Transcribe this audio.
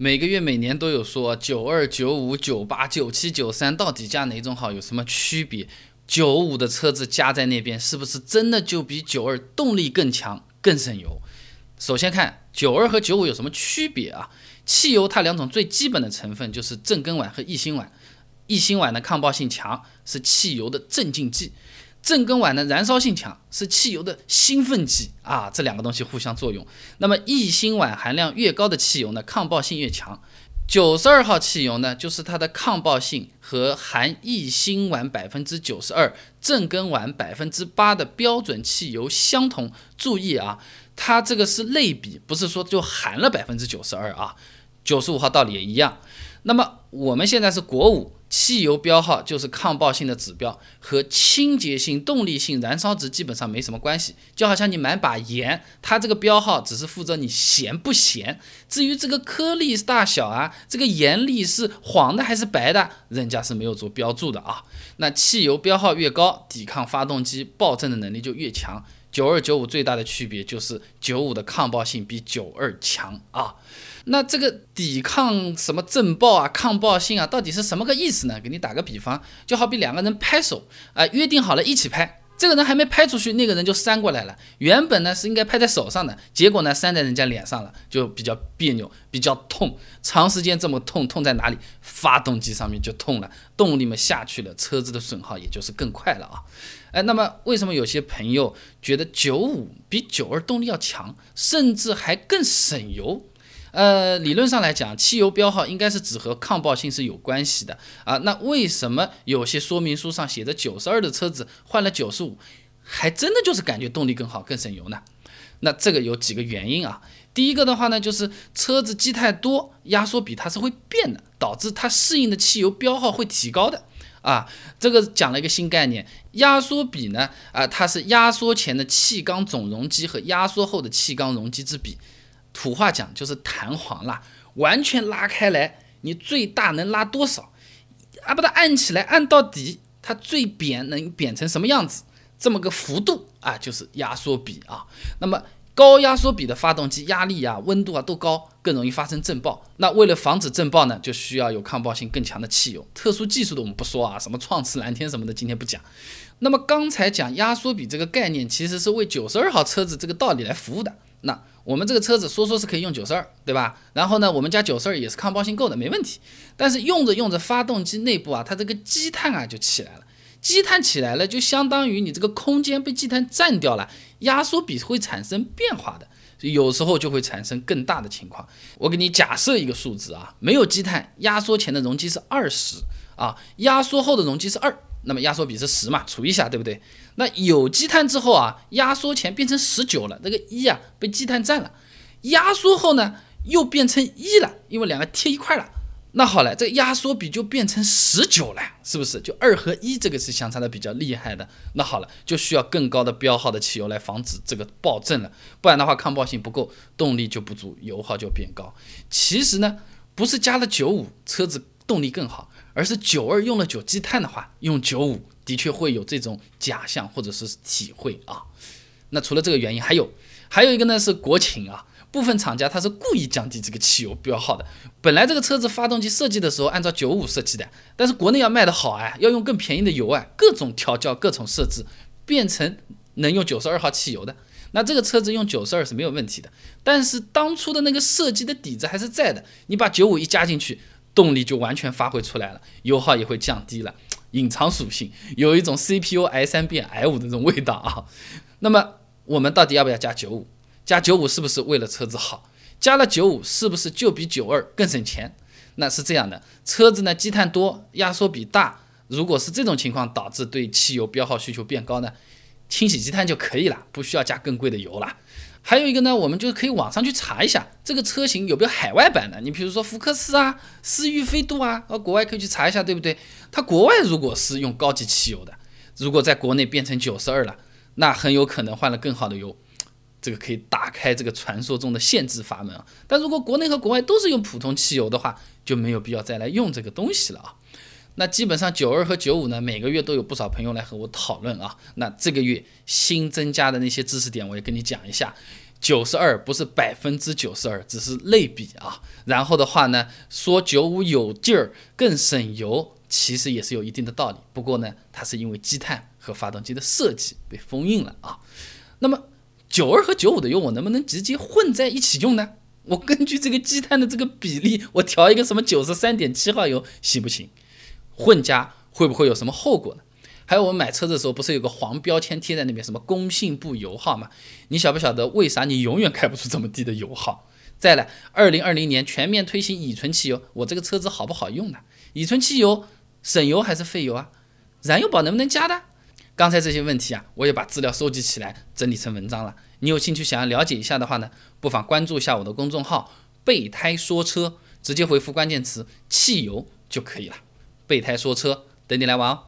每个月、每年都有说九二、九五、九八、九七、九三，到底加哪种好？有什么区别？九五的车子加在那边，是不是真的就比九二动力更强、更省油？首先看九二和九五有什么区别啊？汽油它两种最基本的成分就是正根烷和异辛烷，异辛烷的抗爆性强，是汽油的镇静剂。正根烷的燃烧性强，是汽油的兴奋剂啊，这两个东西互相作用。那么异辛烷含量越高的汽油呢，抗爆性越强。九十二号汽油呢，就是它的抗爆性和含异辛烷百分之九十二、正根烷百分之八的标准汽油相同。注意啊，它这个是类比，不是说就含了百分之九十二啊。九十五号道理也一样。那么我们现在是国五。汽油标号就是抗爆性的指标，和清洁性、动力性、燃烧值基本上没什么关系。就好像你买把盐，它这个标号只是负责你咸不咸，至于这个颗粒大小啊，这个盐粒是黄的还是白的，人家是没有做标注的啊。那汽油标号越高，抵抗发动机爆震的能力就越强。九二九五最大的区别就是九五的抗爆性比九二强啊。那这个抵抗什么震爆啊、抗爆性啊，到底是什么个意思呢？给你打个比方，就好比两个人拍手啊，约定好了一起拍，这个人还没拍出去，那个人就扇过来了。原本呢是应该拍在手上的，结果呢扇在人家脸上了，就比较别扭，比较痛。长时间这么痛，痛在哪里？发动机上面就痛了，动力嘛下去了，车子的损耗也就是更快了啊。哎，那么为什么有些朋友觉得九五比九二动力要强，甚至还更省油？呃，理论上来讲，汽油标号应该是只和抗爆性是有关系的啊。那为什么有些说明书上写着九十二的车子换了九十五，还真的就是感觉动力更好、更省油呢？那这个有几个原因啊。第一个的话呢，就是车子积太多，压缩比它是会变的，导致它适应的汽油标号会提高的啊。这个讲了一个新概念，压缩比呢啊，它是压缩前的气缸总容积和压缩后的气缸容积之比。土话讲就是弹簧啦，完全拉开来，你最大能拉多少？啊，把它按起来，按到底，它最扁能扁成什么样子？这么个幅度啊，就是压缩比啊。那么高压缩比的发动机压力啊、温度啊都高，更容易发生震爆。那为了防止震爆呢，就需要有抗爆性更强的汽油。特殊技术的我们不说啊，什么创驰蓝天什么的，今天不讲。那么刚才讲压缩比这个概念，其实是为九十二号车子这个道理来服务的。那我们这个车子说说是可以用九十二，对吧？然后呢，我们家九十二也是抗爆性够的，没问题。但是用着用着，发动机内部啊，它这个积碳啊就起来了。积碳起来了，就相当于你这个空间被积碳占掉了，压缩比会产生变化的，有时候就会产生更大的情况。我给你假设一个数字啊，没有积碳，压缩前的容积是二十啊，压缩后的容积是二。那么压缩比是十嘛，除一下，对不对？那有积碳之后啊，压缩前变成十九了，这个一啊被积碳占了，压缩后呢又变成一了，因为两个贴一块了。那好了，这个压缩比就变成十九了，是不是？就二和一这个是相差的比较厉害的。那好了，就需要更高的标号的汽油来防止这个爆震了，不然的话抗爆性不够，动力就不足，油耗就变高。其实呢，不是加了九五车子动力更好。而是九二用了九积碳的话，用九五的确会有这种假象或者是体会啊。那除了这个原因，还有还有一个呢是国情啊，部分厂家他是故意降低这个汽油标号的。本来这个车子发动机设计的时候按照九五设计的，但是国内要卖的好啊，要用更便宜的油啊，各种调教各种设置，变成能用九十二号汽油的。那这个车子用九十二是没有问题的，但是当初的那个设计的底子还是在的，你把九五一加进去。动力就完全发挥出来了，油耗也会降低了，隐藏属性有一种 CPU i 三变 i 五的这种味道啊。那么我们到底要不要加九五？加九五是不是为了车子好？加了九五是不是就比九二更省钱？那是这样的，车子呢积碳多，压缩比大，如果是这种情况导致对汽油标号需求变高呢，清洗积碳就可以了，不需要加更贵的油了。还有一个呢，我们就可以网上去查一下这个车型有没有海外版的。你比如说福克斯啊、思域、飞度啊，呃，国外可以去查一下，对不对？它国外如果是用高级汽油的，如果在国内变成九十二了，那很有可能换了更好的油，这个可以打开这个传说中的限制阀门啊。但如果国内和国外都是用普通汽油的话，就没有必要再来用这个东西了啊。那基本上九二和九五呢，每个月都有不少朋友来和我讨论啊。那这个月新增加的那些知识点，我也跟你讲一下。九十二不是百分之九十二，只是类比啊。然后的话呢，说九五有劲儿，更省油，其实也是有一定的道理。不过呢，它是因为积碳和发动机的设计被封印了啊。那么九二和九五的油我能不能直接混在一起用呢？我根据这个积碳的这个比例，我调一个什么九十三点七号油行不行？混加会不会有什么后果呢？还有我们买车的时候，不是有个黄标签贴在那边，什么工信部油耗吗？你晓不晓得为啥你永远开不出这么低的油耗？再来，二零二零年全面推行乙醇汽油，我这个车子好不好用呢？乙醇汽油省油还是费油啊？燃油宝能不能加的？刚才这些问题啊，我也把资料收集起来，整理成文章了。你有兴趣想要了解一下的话呢，不妨关注一下我的公众号“备胎说车”，直接回复关键词“汽油”就可以了。备胎说车，等你来玩哦。